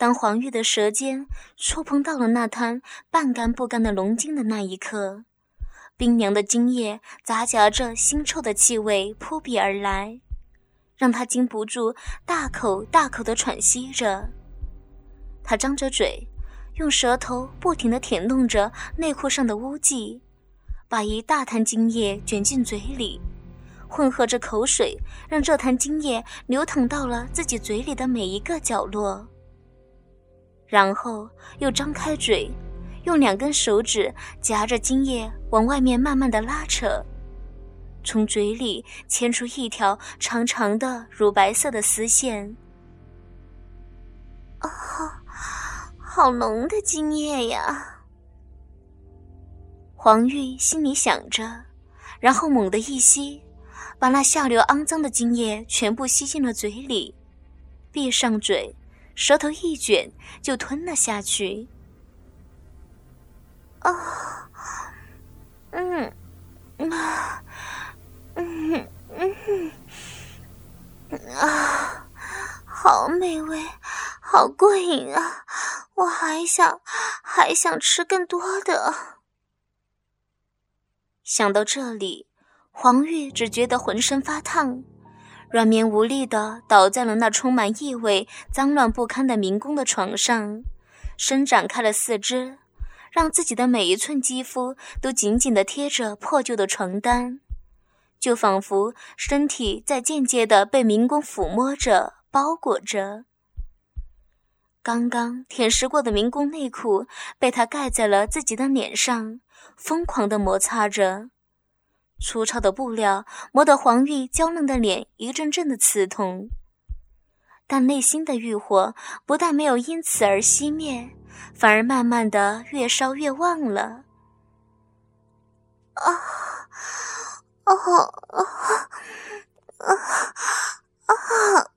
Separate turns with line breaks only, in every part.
当黄玉的舌尖触碰到了那滩半干不干的龙精的那一刻，冰凉的精液杂夹着腥臭的气味扑鼻而来，让他禁不住大口大口的喘息着。他张着嘴，用舌头不停地舔弄着内裤上的污迹，把一大滩精液卷进嘴里，混合着口水，让这滩精液流淌到了自己嘴里的每一个角落。然后又张开嘴，用两根手指夹着精液往外面慢慢的拉扯，从嘴里牵出一条长长的乳白色的丝线。啊，好浓的精液呀！黄玉心里想着，然后猛地一吸，把那下流肮脏的精液全部吸进了嘴里，闭上嘴。舌头一卷，就吞了下去。啊，嗯，啊，嗯嗯，啊，好美味，好过瘾啊！我还想，还想吃更多的。想到这里，黄玉只觉得浑身发烫。软绵无力地倒在了那充满异味、脏乱不堪的民工的床上，伸展开了四肢，让自己的每一寸肌肤都紧紧地贴着破旧的床单，就仿佛身体在间接地被民工抚摸着、包裹着。刚刚舔舐过的民工内裤被他盖在了自己的脸上，疯狂地摩擦着。粗糙的布料磨得黄玉娇嫩的脸一阵阵的刺痛，但内心的欲火不但没有因此而熄灭，反而慢慢的越烧越旺了。啊，啊啊啊啊！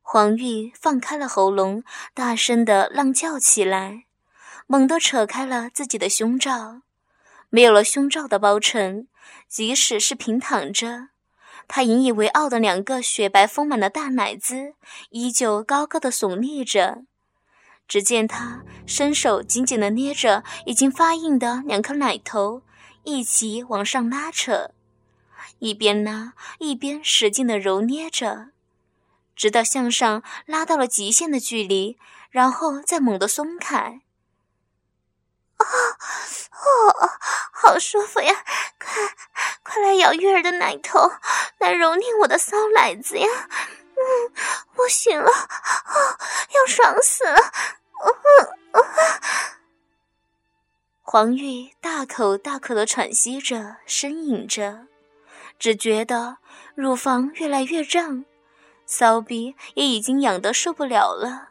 黄玉放开了喉咙，大声的浪叫起来，猛地扯开了自己的胸罩。没有了胸罩的包衬，即使是平躺着，他引以为傲的两个雪白丰满的大奶子依旧高高的耸立着。只见他伸手紧紧地捏着已经发硬的两颗奶头，一起往上拉扯，一边拉一边使劲地揉捏着，直到向上拉到了极限的距离，然后再猛地松开。啊，哦，好舒服呀！快，快来咬月儿的奶头，来揉捏我的骚奶子呀！嗯，不行了，啊，要爽死了！嗯嗯。黄玉大口大口的喘息着，呻吟着，只觉得乳房越来越胀，骚逼也已经痒得受不了了。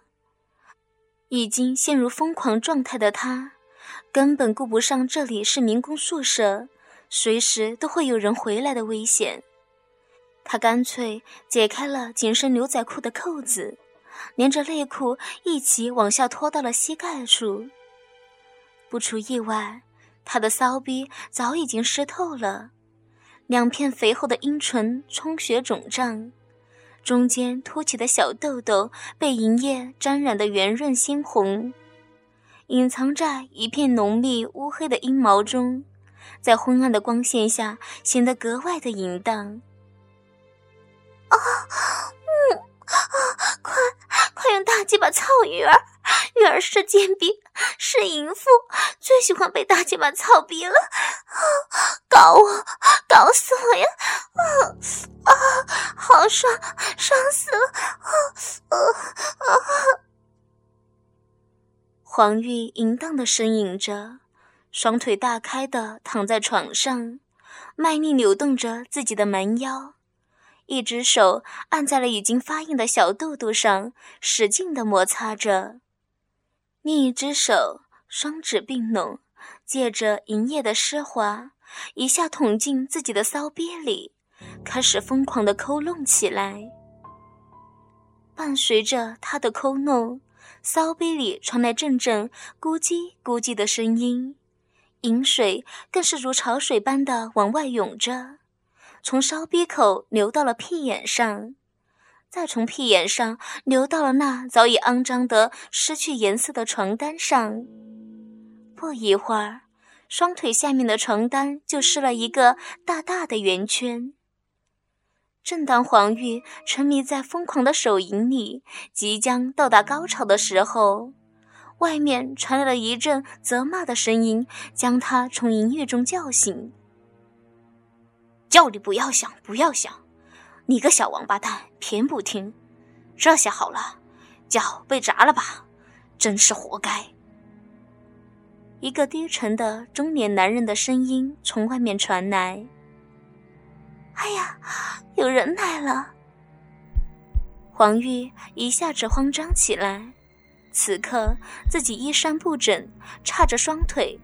已经陷入疯狂状态的他。根本顾不上这里是民工宿舍，随时都会有人回来的危险。他干脆解开了紧身牛仔裤的扣子，连着内裤一起往下拖到了膝盖处。不出意外，他的骚逼早已经湿透了，两片肥厚的阴唇充血肿胀，中间凸起的小痘痘被银液沾染得圆润鲜红。隐藏在一片浓密乌黑的阴毛中，在昏暗的光线下显得格外的淫荡。啊，嗯，啊，快，快用大鸡巴操玉儿！玉儿是贱婢，是淫妇，最喜欢被大鸡巴操逼了。啊，搞我，搞死我呀！啊啊，好爽，爽死了！啊啊啊！黄玉淫荡的呻吟着，双腿大开的躺在床上，卖力扭动着自己的蛮腰，一只手按在了已经发硬的小肚肚上，使劲的摩擦着；另一只手双指并拢，借着银液的湿滑，一下捅进自己的骚逼里，开始疯狂的抠弄起来。伴随着他的抠弄。骚逼里传来阵阵咕叽咕叽的声音，饮水更是如潮水般的往外涌着，从骚逼口流到了屁眼上，再从屁眼上流到了那早已肮脏的、失去颜色的床单上。不一会儿，双腿下面的床单就湿了一个大大的圆圈。正当黄玉沉迷在疯狂的手淫里，即将到达高潮的时候，外面传来了一阵责骂的声音，将他从淫欲中叫醒。叫你不要想，不要想，你个小王八蛋，偏不听。这下好了，脚被砸了吧？真是活该。一个低沉的中年男人的声音从外面传来。哎呀，有人来了！黄玉一下子慌张起来。此刻自己衣衫不整，叉着双腿，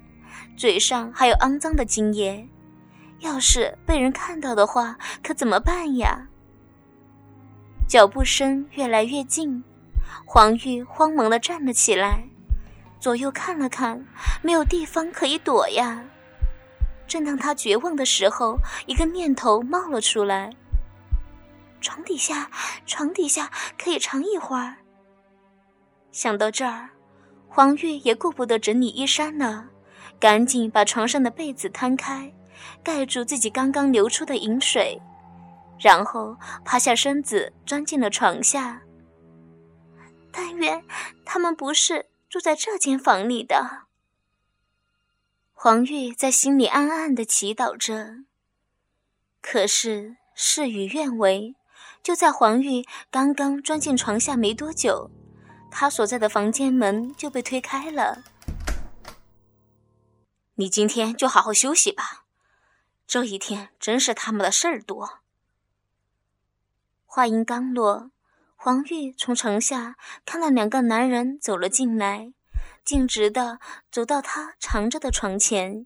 嘴上还有肮脏的精液，要是被人看到的话，可怎么办呀？脚步声越来越近，黄玉慌忙的站了起来，左右看了看，没有地方可以躲呀。正当他绝望的时候，一个念头冒了出来：床底下，床底下可以藏一会儿。想到这儿，黄玉也顾不得整理衣衫了，赶紧把床上的被子摊开，盖住自己刚刚流出的饮水，然后趴下身子钻进了床下。但愿他们不是住在这间房里的。黄玉在心里暗暗的祈祷着，可是事与愿违。就在黄玉刚刚钻进床下没多久，他所在的房间门就被推开了。你今天就好好休息吧，这一天真是他妈的事儿多。话音刚落，黄玉从床下看到两个男人走了进来。径直的走到他藏着的床前，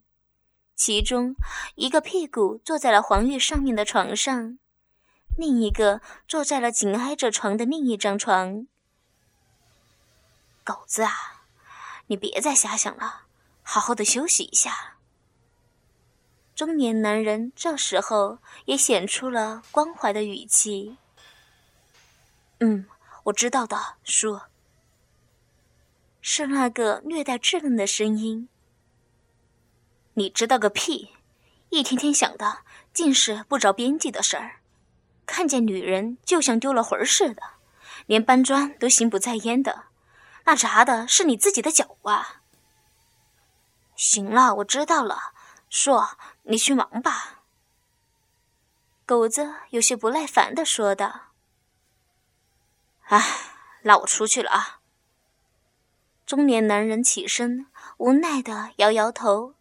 其中一个屁股坐在了黄玉上面的床上，另一个坐在了紧挨着床的另一张床。狗子啊，你别再瞎想了，好好的休息一下。中年男人这时候也显出了关怀的语气。嗯，我知道的，叔。是那个略带稚嫩的声音。你知道个屁！一天天想的尽是不着边际的事儿，看见女人就像丢了魂儿似的，连搬砖都心不在焉的。那砸的是你自己的脚啊！行了，我知道了，说你去忙吧。狗子有些不耐烦的说道：“哎，那我出去了啊。”中年男人起身，无奈的摇摇头，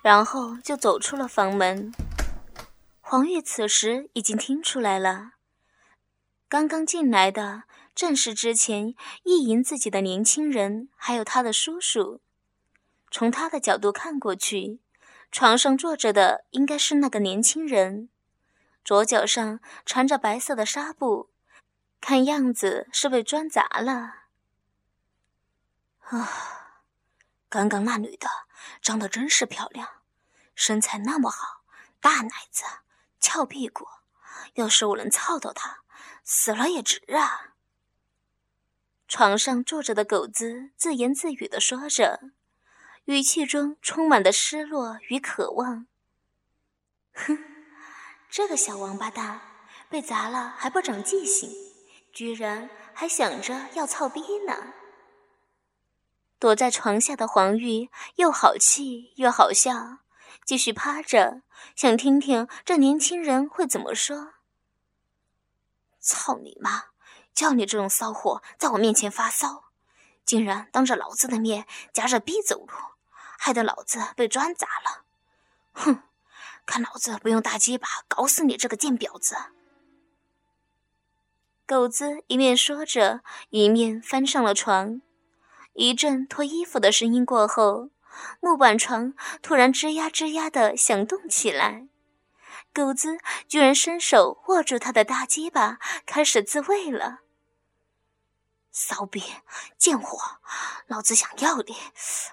然后就走出了房门。黄玉此时已经听出来了，刚刚进来的正是之前意淫自己的年轻人，还有他的叔叔。从他的角度看过去，床上坐着的应该是那个年轻人，左脚上缠着白色的纱布，看样子是被砖砸了。啊，刚刚那女的长得真是漂亮，身材那么好，大奶子，翘屁股，要是我能操到她，死了也值啊！床上坐着的狗子自言自语的说着，语气中充满的失落与渴望。哼，这个小王八蛋，被砸了还不长记性，居然还想着要操逼呢！躲在床下的黄玉又好气又好笑，继续趴着，想听听这年轻人会怎么说。操你妈！叫你这种骚货在我面前发骚，竟然当着老子的面夹着逼走路，害得老子被砖砸了！哼，看老子不用大鸡巴搞死你这个贱婊子！狗子一面说着，一面翻上了床。一阵脱衣服的声音过后，木板床突然吱呀吱呀的响动起来。狗子居然伸手握住他的大鸡巴，开始自慰了。骚逼，贱货，老子想要你，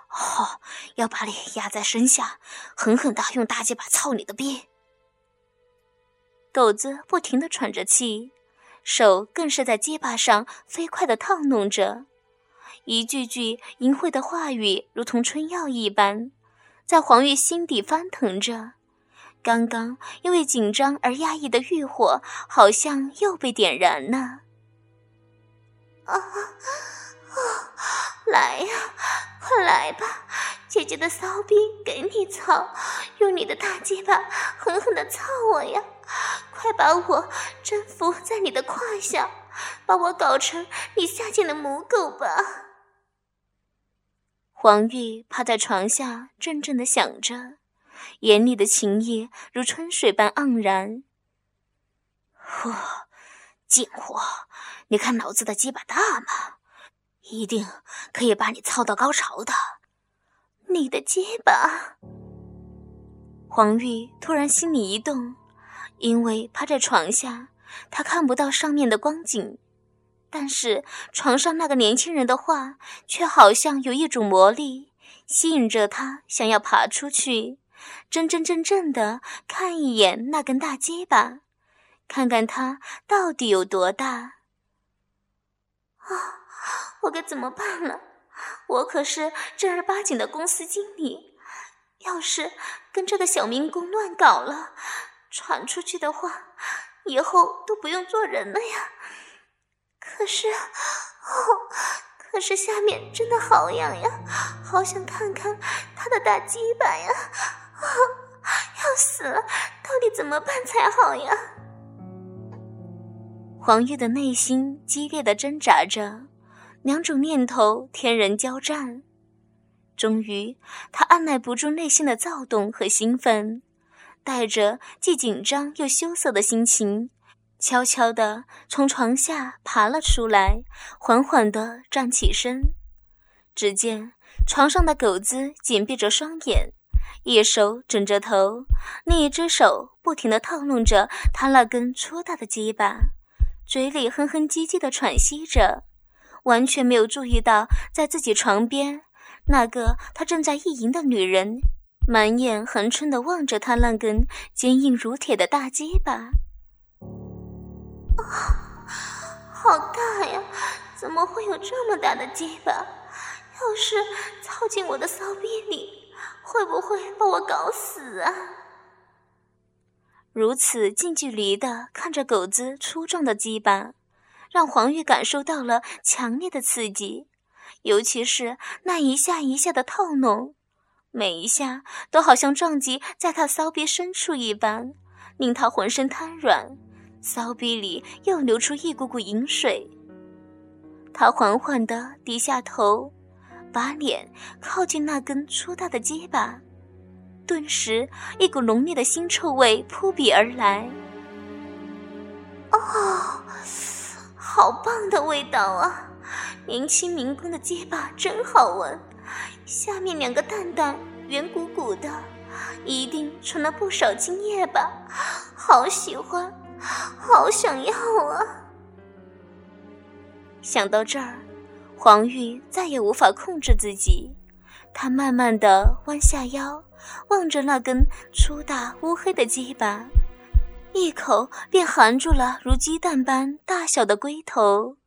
哦，要把你压在身下，狠狠的用大鸡巴操你的逼。狗子不停的喘着气，手更是在结巴上飞快地套弄着，一句句淫秽的话语如同春药一般，在黄玉心底翻腾着。刚刚因为紧张而压抑的欲火，好像又被点燃了。啊啊！来呀，快来吧，姐姐的骚逼给你操，用你的大鸡巴狠狠的操我呀！快把我征服在你的胯下，把我搞成你下贱的母狗吧！黄玉趴在床下，怔怔的想着。眼里的情意如春水般盎然。嚯，贱货，你看老子的鸡巴大吗？一定可以把你操到高潮的。你的鸡巴。黄玉突然心里一动，因为趴在床下，他看不到上面的光景，但是床上那个年轻人的话，却好像有一种魔力，吸引着他想要爬出去。真真正正的看一眼那根大鸡巴，看看它到底有多大。啊，我该怎么办了？我可是正儿八经的公司经理，要是跟这个小民工乱搞了，传出去的话，以后都不用做人了呀。可是，哦，可是下面真的好痒呀，好想看看他的大鸡巴呀。啊！要死了，到底怎么办才好呀？黄玉的内心激烈的挣扎着，两种念头天人交战。终于，他按耐不住内心的躁动和兴奋，带着既紧张又羞涩的心情，悄悄地从床下爬了出来，缓缓地站起身。只见床上的狗子紧闭着双眼。一手枕着头，另一只手不停地套弄着他那根粗大的鸡巴，嘴里哼哼唧唧地喘息着，完全没有注意到在自己床边那个他正在意淫的女人，满眼横春地望着他那根坚硬如铁的大鸡巴。啊，好大呀！怎么会有这么大的鸡巴？要是操进我的骚逼里……会不会把我搞死啊？如此近距离的看着狗子粗壮的鸡巴，让黄玉感受到了强烈的刺激，尤其是那一下一下的套弄，每一下都好像撞击在他骚逼深处一般，令他浑身瘫软，骚逼里又流出一股股淫水。他缓缓的低下头。把脸靠近那根粗大的鸡巴，顿时一股浓烈的腥臭味扑鼻而来。哦，好棒的味道啊！年轻民工的鸡巴真好闻，下面两个蛋蛋圆鼓鼓的，一定存了不少精液吧？好喜欢，好想要啊！想到这儿。黄玉再也无法控制自己，他慢慢的弯下腰，望着那根粗大乌黑的鸡巴，一口便含住了如鸡蛋般大小的龟头。